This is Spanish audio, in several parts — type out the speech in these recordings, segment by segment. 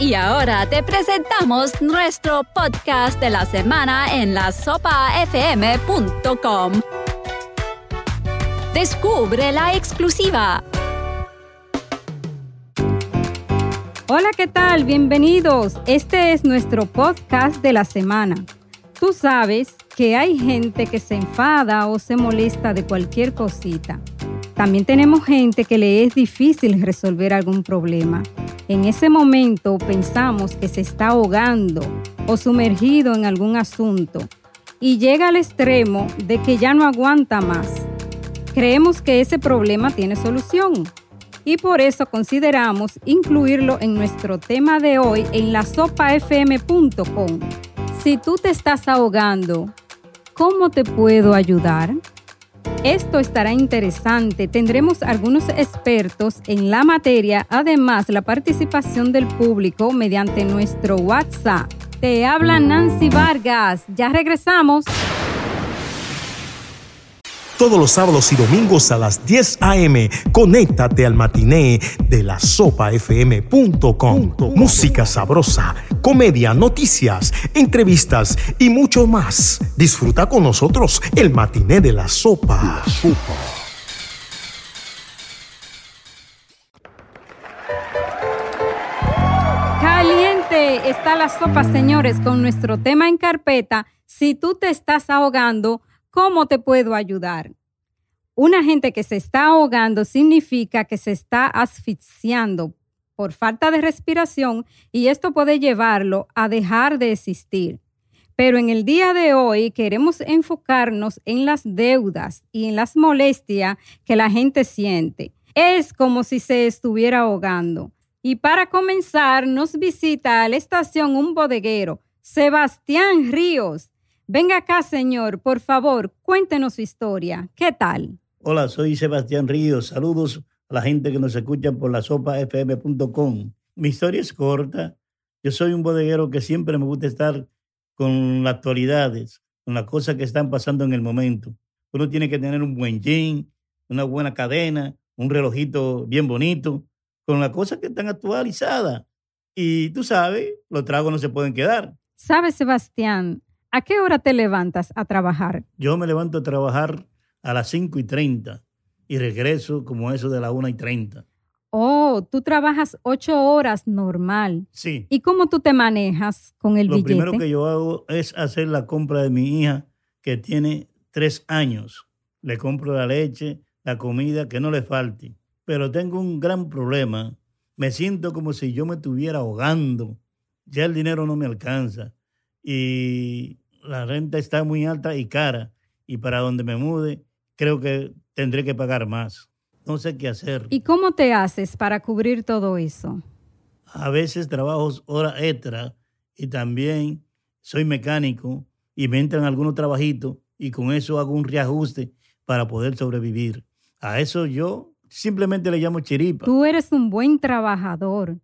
Y ahora te presentamos nuestro podcast de la semana en la sopafm.com. Descubre la exclusiva. Hola, ¿qué tal? Bienvenidos. Este es nuestro podcast de la semana. Tú sabes que hay gente que se enfada o se molesta de cualquier cosita. También tenemos gente que le es difícil resolver algún problema. En ese momento pensamos que se está ahogando o sumergido en algún asunto y llega al extremo de que ya no aguanta más. Creemos que ese problema tiene solución y por eso consideramos incluirlo en nuestro tema de hoy en la sopafm.com. Si tú te estás ahogando, ¿cómo te puedo ayudar? Esto estará interesante. Tendremos algunos expertos en la materia, además la participación del público mediante nuestro WhatsApp. Te habla Nancy Vargas. Ya regresamos todos los sábados y domingos a las 10 a.m. Conéctate al matiné de la sopafm.com. Música sabrosa, comedia, noticias, entrevistas y mucho más. Disfruta con nosotros el matiné de la sopa. Caliente está la sopa, señores, con nuestro tema en carpeta. Si tú te estás ahogando, ¿Cómo te puedo ayudar? Una gente que se está ahogando significa que se está asfixiando por falta de respiración y esto puede llevarlo a dejar de existir. Pero en el día de hoy queremos enfocarnos en las deudas y en las molestias que la gente siente. Es como si se estuviera ahogando. Y para comenzar, nos visita a la estación un bodeguero, Sebastián Ríos. Venga acá, señor, por favor, cuéntenos su historia. ¿Qué tal? Hola, soy Sebastián Ríos. Saludos a la gente que nos escucha por la sopafm.com. Mi historia es corta. Yo soy un bodeguero que siempre me gusta estar con las actualidades, con las cosas que están pasando en el momento. Uno tiene que tener un buen jean, una buena cadena, un relojito bien bonito, con las cosas que están actualizadas. Y tú sabes, los tragos no se pueden quedar. ¿Sabes, Sebastián? ¿A qué hora te levantas a trabajar? Yo me levanto a trabajar a las 5 y 30 y regreso como eso de las 1 y 30. Oh, tú trabajas ocho horas normal. Sí. ¿Y cómo tú te manejas con el billete? Lo primero que yo hago es hacer la compra de mi hija que tiene tres años. Le compro la leche, la comida, que no le falte. Pero tengo un gran problema. Me siento como si yo me estuviera ahogando. Ya el dinero no me alcanza y la renta está muy alta y cara. Y para donde me mude, creo que tendré que pagar más. No sé qué hacer. ¿Y cómo te haces para cubrir todo eso? A veces trabajo hora extra y también soy mecánico y me entran algunos trabajitos y con eso hago un reajuste para poder sobrevivir. A eso yo simplemente le llamo chiripa. Tú eres un buen trabajador.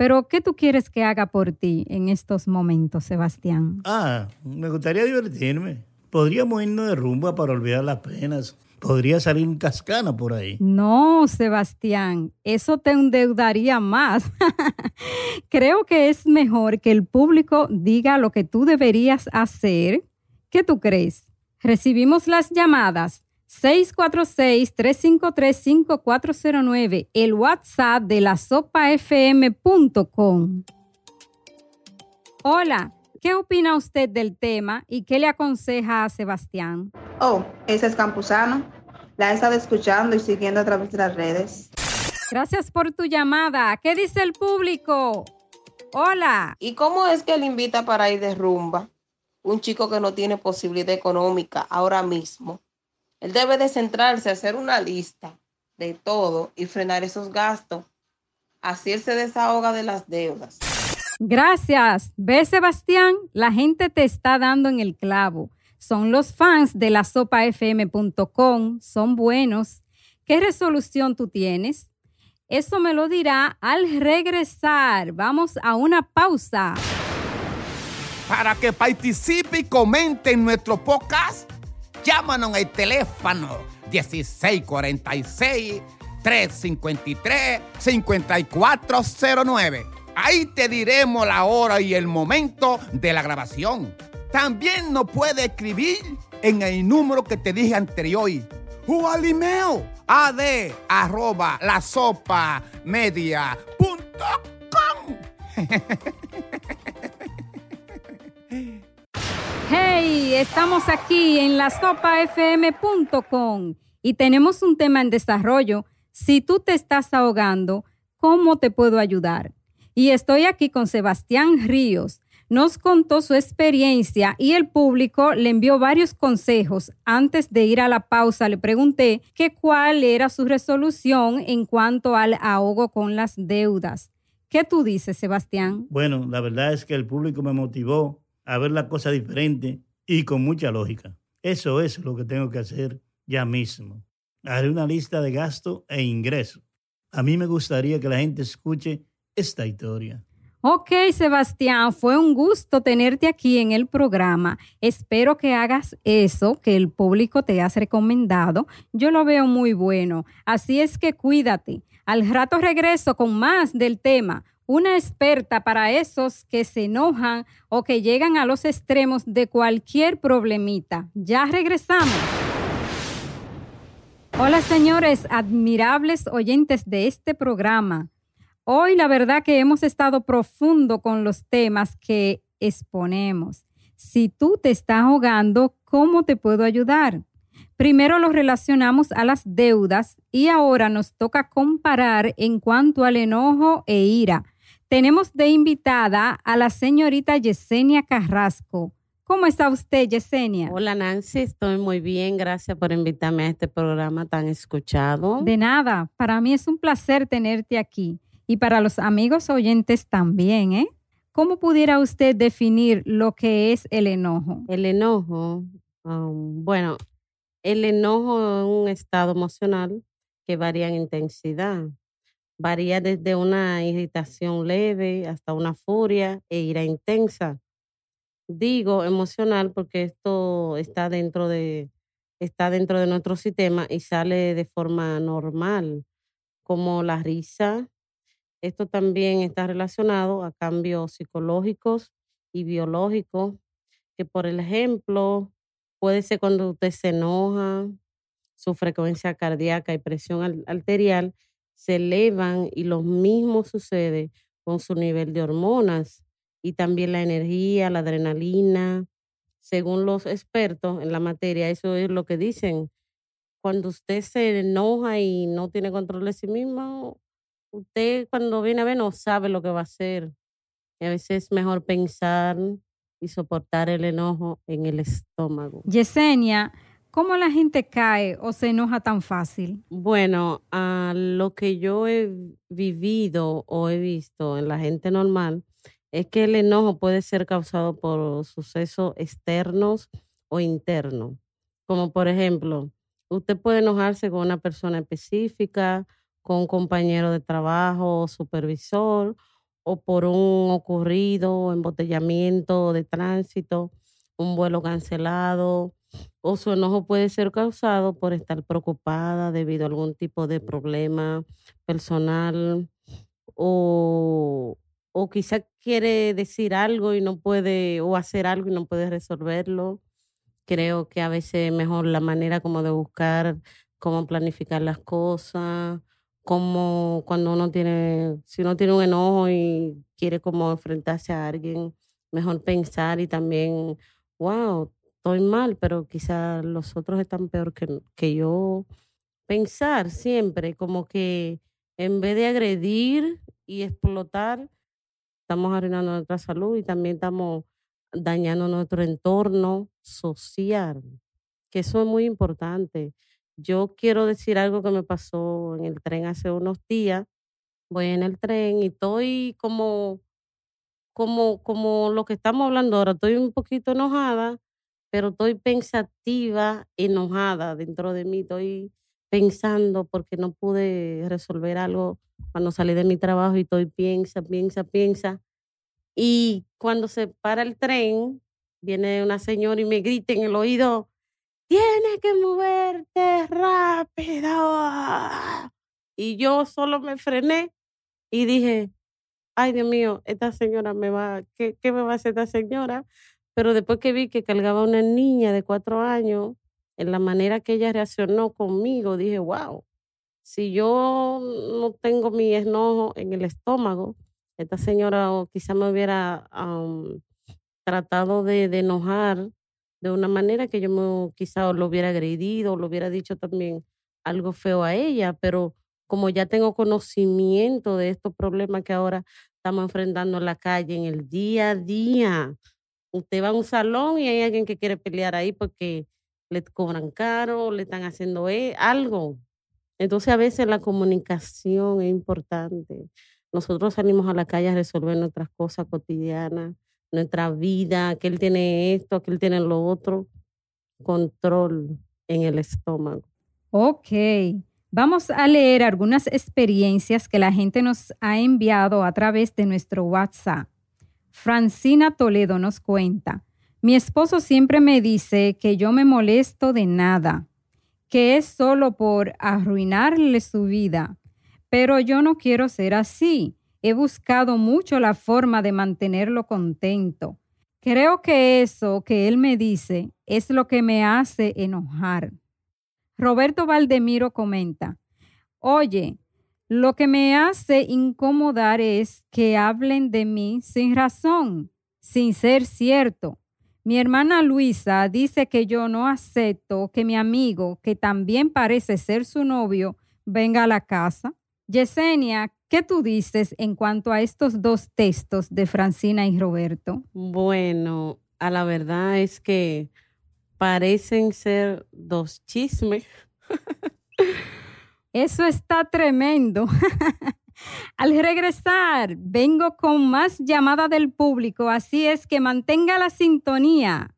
Pero, ¿qué tú quieres que haga por ti en estos momentos, Sebastián? Ah, me gustaría divertirme. Podríamos irnos de rumba para olvidar las penas. Podría salir un cascana por ahí. No, Sebastián, eso te endeudaría más. Creo que es mejor que el público diga lo que tú deberías hacer. ¿Qué tú crees? Recibimos las llamadas 646-353-5409, el WhatsApp de la sopafm.com. Hola, ¿qué opina usted del tema y qué le aconseja a Sebastián? Oh, ese es Campuzano. La he estado escuchando y siguiendo a través de las redes. Gracias por tu llamada. ¿Qué dice el público? Hola. ¿Y cómo es que él invita para ir de rumba? Un chico que no tiene posibilidad económica ahora mismo él debe de centrarse, hacer una lista de todo y frenar esos gastos. Así él se desahoga de las deudas. Gracias. Ve, Sebastián, la gente te está dando en el clavo. Son los fans de la sopafm.com, son buenos. ¿Qué resolución tú tienes? Eso me lo dirá al regresar. Vamos a una pausa. Para que participe y comente en nuestro podcast Llámanos al teléfono 1646 353 5409 Ahí te diremos la hora y el momento de la grabación. También nos puede escribir en el número que te dije anterior. O al email ad arroba la sopa media punto com. Hey, estamos aquí en la sopafm.com y tenemos un tema en desarrollo. Si tú te estás ahogando, ¿cómo te puedo ayudar? Y estoy aquí con Sebastián Ríos. Nos contó su experiencia y el público le envió varios consejos. Antes de ir a la pausa le pregunté que cuál era su resolución en cuanto al ahogo con las deudas. ¿Qué tú dices, Sebastián? Bueno, la verdad es que el público me motivó a ver la cosa diferente y con mucha lógica. Eso es lo que tengo que hacer ya mismo. Haré una lista de gasto e ingresos. A mí me gustaría que la gente escuche esta historia. Ok, Sebastián, fue un gusto tenerte aquí en el programa. Espero que hagas eso que el público te has recomendado. Yo lo veo muy bueno. Así es que cuídate. Al rato regreso con más del tema. Una experta para esos que se enojan o que llegan a los extremos de cualquier problemita. Ya regresamos. Hola señores, admirables oyentes de este programa. Hoy la verdad que hemos estado profundo con los temas que exponemos. Si tú te estás ahogando, ¿cómo te puedo ayudar? Primero lo relacionamos a las deudas y ahora nos toca comparar en cuanto al enojo e ira. Tenemos de invitada a la señorita Yesenia Carrasco. ¿Cómo está usted, Yesenia? Hola Nancy, estoy muy bien. Gracias por invitarme a este programa tan escuchado. De nada, para mí es un placer tenerte aquí y para los amigos oyentes también, ¿eh? ¿Cómo pudiera usted definir lo que es el enojo? El enojo, um, bueno, el enojo es un estado emocional que varía en intensidad. Varía desde una irritación leve hasta una furia e ira intensa. Digo emocional porque esto está dentro de, está dentro de nuestro sistema y sale de forma normal, como la risa, esto también está relacionado a cambios psicológicos y biológicos, que por ejemplo puede ser cuando usted se enoja, su frecuencia cardíaca y presión arterial se elevan y lo mismo sucede con su nivel de hormonas y también la energía, la adrenalina. Según los expertos en la materia, eso es lo que dicen. Cuando usted se enoja y no tiene control de sí mismo, usted cuando viene a ver no sabe lo que va a hacer. Y a veces es mejor pensar y soportar el enojo en el estómago. Yesenia, ¿cómo la gente cae o se enoja tan fácil? Bueno, a lo que yo he vivido o he visto en la gente normal es que el enojo puede ser causado por sucesos externos o internos. Como por ejemplo, usted puede enojarse con una persona específica, con un compañero de trabajo, supervisor, o por un ocurrido embotellamiento de tránsito, un vuelo cancelado, o su enojo puede ser causado por estar preocupada debido a algún tipo de problema personal, o, o quizá quiere decir algo y no puede, o hacer algo y no puede resolverlo. Creo que a veces es mejor la manera como de buscar cómo planificar las cosas, como cuando uno tiene, si uno tiene un enojo y quiere como enfrentarse a alguien, mejor pensar y también, wow, estoy mal, pero quizás los otros están peor que, que yo. Pensar siempre como que en vez de agredir y explotar, estamos arruinando nuestra salud y también estamos dañando nuestro entorno social, que eso es muy importante. Yo quiero decir algo que me pasó en el tren hace unos días. Voy en el tren y estoy como, como, como lo que estamos hablando ahora. Estoy un poquito enojada, pero estoy pensativa, enojada dentro de mí. Estoy pensando porque no pude resolver algo cuando salí de mi trabajo y estoy piensa, piensa, piensa. Y cuando se para el tren, viene una señora y me grita en el oído, tienes que moverte rápido. Y yo solo me frené y dije, ay Dios mío, esta señora me va, ¿qué, qué me va a hacer esta señora? Pero después que vi que cargaba una niña de cuatro años, en la manera que ella reaccionó conmigo, dije, wow, si yo no tengo mi enojo en el estómago, esta señora quizá me hubiera tratado de, de, enojar de una manera que yo me, quizá lo hubiera agredido, lo hubiera dicho también algo feo a ella, pero como ya tengo conocimiento de estos problemas que ahora estamos enfrentando en la calle, en el día a día, usted va a un salón y hay alguien que quiere pelear ahí porque le cobran caro, le están haciendo e, algo. Entonces a veces la comunicación es importante. Nosotros salimos a la calle a resolver nuestras cosas cotidianas, nuestra vida, que él tiene esto, que él tiene lo otro. Control en el estómago. Ok. Vamos a leer algunas experiencias que la gente nos ha enviado a través de nuestro WhatsApp. Francina Toledo nos cuenta, mi esposo siempre me dice que yo me molesto de nada, que es solo por arruinarle su vida, pero yo no quiero ser así. He buscado mucho la forma de mantenerlo contento. Creo que eso que él me dice es lo que me hace enojar. Roberto Valdemiro comenta, oye, lo que me hace incomodar es que hablen de mí sin razón, sin ser cierto. Mi hermana Luisa dice que yo no acepto que mi amigo, que también parece ser su novio, venga a la casa. Yesenia, ¿qué tú dices en cuanto a estos dos textos de Francina y Roberto? Bueno, a la verdad es que parecen ser dos chismes. Eso está tremendo. Al regresar, vengo con más llamada del público, así es que mantenga la sintonía.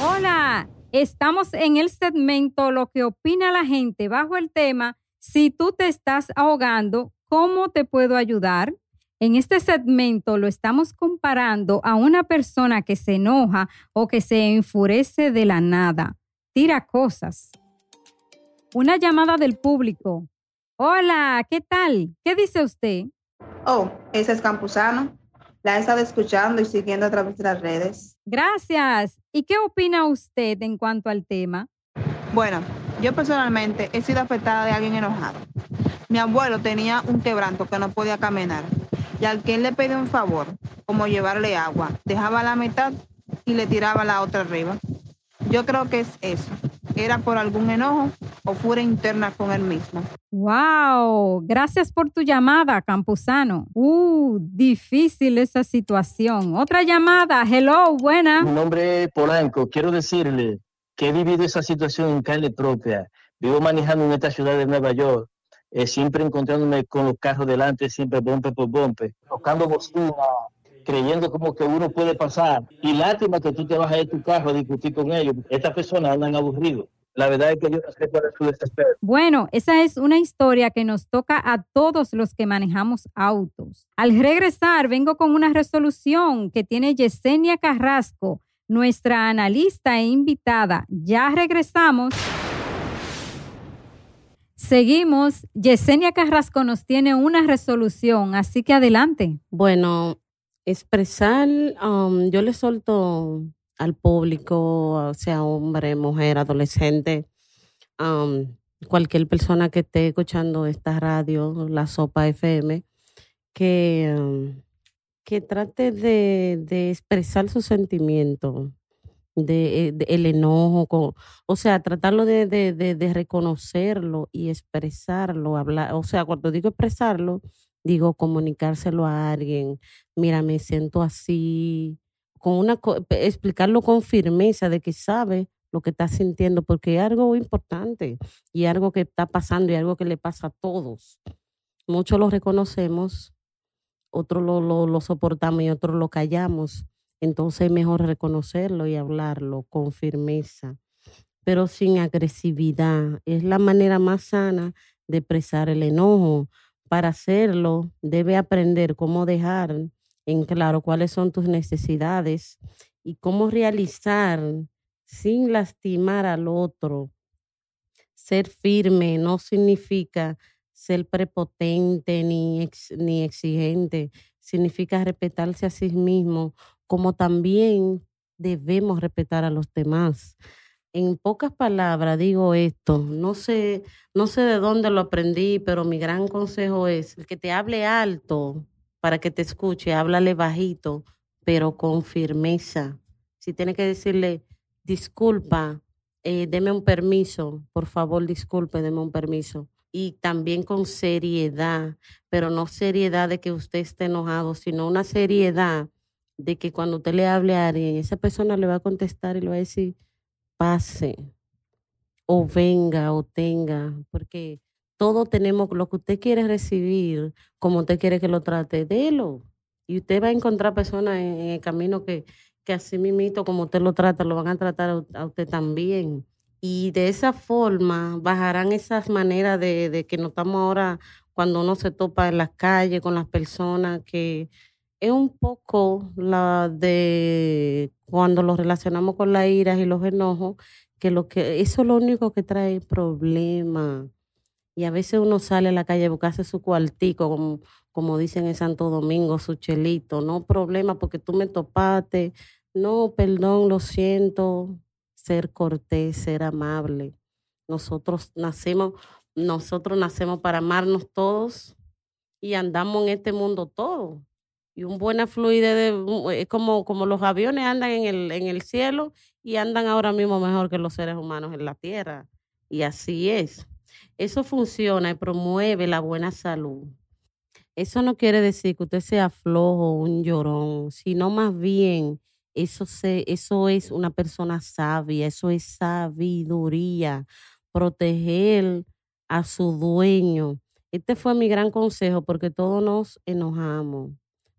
Hola, estamos en el segmento Lo que opina la gente bajo el tema Si tú te estás ahogando, ¿cómo te puedo ayudar? En este segmento lo estamos comparando a una persona que se enoja o que se enfurece de la nada, tira cosas. Una llamada del público. Hola, ¿qué tal? ¿Qué dice usted? Oh, ese es Campuzano. La he estado escuchando y siguiendo a través de las redes. Gracias. ¿Y qué opina usted en cuanto al tema? Bueno, yo personalmente he sido afectada de alguien enojado. Mi abuelo tenía un quebranto que no podía caminar y al que él le pedía un favor, como llevarle agua, dejaba la mitad y le tiraba la otra arriba. Yo creo que es eso. Era por algún enojo o fuera interna con él mismo. Wow, gracias por tu llamada, Campuzano. Uh, difícil esa situación. Otra llamada, hello, buena. Mi nombre es Polanco. Quiero decirle que he vivido esa situación en carne propia. Vivo manejando en esta ciudad de Nueva York, eh, siempre encontrándome con los carros delante, siempre bombe por bombe, tocando bocina, creyendo como que uno puede pasar. Y lástima que tú te vas a ir tu carro a discutir con ellos. Estas personas andan aburridos. La verdad es que yo no sé cuál es su desespero. Bueno, esa es una historia que nos toca a todos los que manejamos autos. Al regresar, vengo con una resolución que tiene Yesenia Carrasco, nuestra analista e invitada. Ya regresamos. Seguimos. Yesenia Carrasco nos tiene una resolución, así que adelante. Bueno, expresar, um, yo le solto al público, sea hombre, mujer, adolescente, cualquier persona que esté escuchando esta radio, la Sopa FM, que, que trate de, expresar su sentimiento, de, el enojo, o sea, tratarlo de, de, reconocerlo y expresarlo, hablar, o sea, cuando digo expresarlo, digo comunicárselo a alguien, mira, me siento así, con una explicarlo con firmeza de que sabe lo que está sintiendo, porque es algo importante y algo que está pasando y algo que le pasa a todos. Muchos lo reconocemos, otros lo, lo, lo soportamos y otros lo callamos. Entonces es mejor reconocerlo y hablarlo con firmeza, pero sin agresividad. Es la manera más sana de expresar el enojo. Para hacerlo, debe aprender cómo dejar en claro cuáles son tus necesidades y cómo realizar sin lastimar al otro. Ser firme no significa ser prepotente ni, ni exigente, significa respetarse a sí mismo, como también debemos respetar a los demás. En pocas palabras digo esto, no sé, no sé de dónde lo aprendí, pero mi gran consejo es el que te hable alto para que te escuche, háblale bajito, pero con firmeza. Si tiene que decirle, disculpa, eh, deme un permiso, por favor, disculpe, deme un permiso. Y también con seriedad, pero no seriedad de que usted esté enojado, sino una seriedad de que cuando usted le hable a alguien, esa persona le va a contestar y le va a decir, pase, o venga, o tenga, porque todo tenemos, lo que usted quiere recibir, como usted quiere que lo trate, délo. Y usted va a encontrar personas en, el camino que, que así mismito, como usted lo trata, lo van a tratar a, usted también. Y de esa forma bajarán esas maneras de, de que notamos ahora cuando uno se topa en las calles con las personas que es un poco la de cuando lo relacionamos con la ira y los enojos, que lo que eso es lo único que trae problemas. Y a veces uno sale a la calle a buscarse su cuartico, como, como dicen en Santo Domingo, su chelito, no problema porque tú me topaste, no, perdón, lo siento, ser cortés, ser amable. Nosotros nacemos, nosotros nacemos para amarnos todos y andamos en este mundo todos y un buena fluidez de, es como, como los aviones andan en el, en el cielo y andan ahora mismo mejor que los seres humanos en la tierra. Y así es. Eso funciona y promueve la buena salud. Eso no quiere decir que usted sea flojo un llorón, sino más bien eso, se, eso es una persona sabia, eso es sabiduría, proteger a su dueño. Este fue mi gran consejo porque todos nos enojamos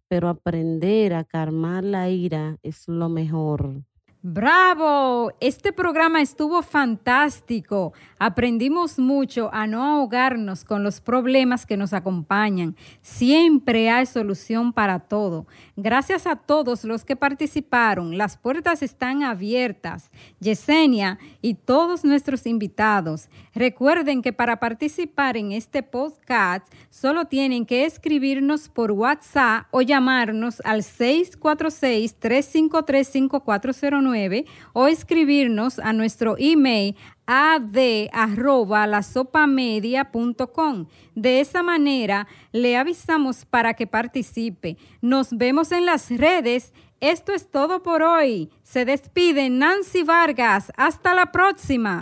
pero aprender a calmar la ira es lo mejor. Bravo, este programa estuvo fantástico. Aprendimos mucho a no ahogarnos con los problemas que nos acompañan. Siempre hay solución para todo. Gracias a todos los que participaron. Las puertas están abiertas. Yesenia y todos nuestros invitados. Recuerden que para participar en este podcast solo tienen que escribirnos por WhatsApp o llamarnos al 646 353 5409 o escribirnos a nuestro email ad@lasopamedia.com. De esa manera le avisamos para que participe. Nos vemos en las redes. Esto es todo por hoy. Se despide Nancy Vargas. Hasta la próxima.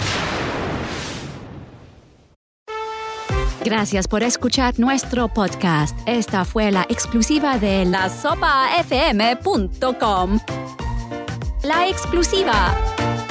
Gracias por escuchar nuestro podcast. Esta fue la exclusiva de lasopafm.com la exclusiva.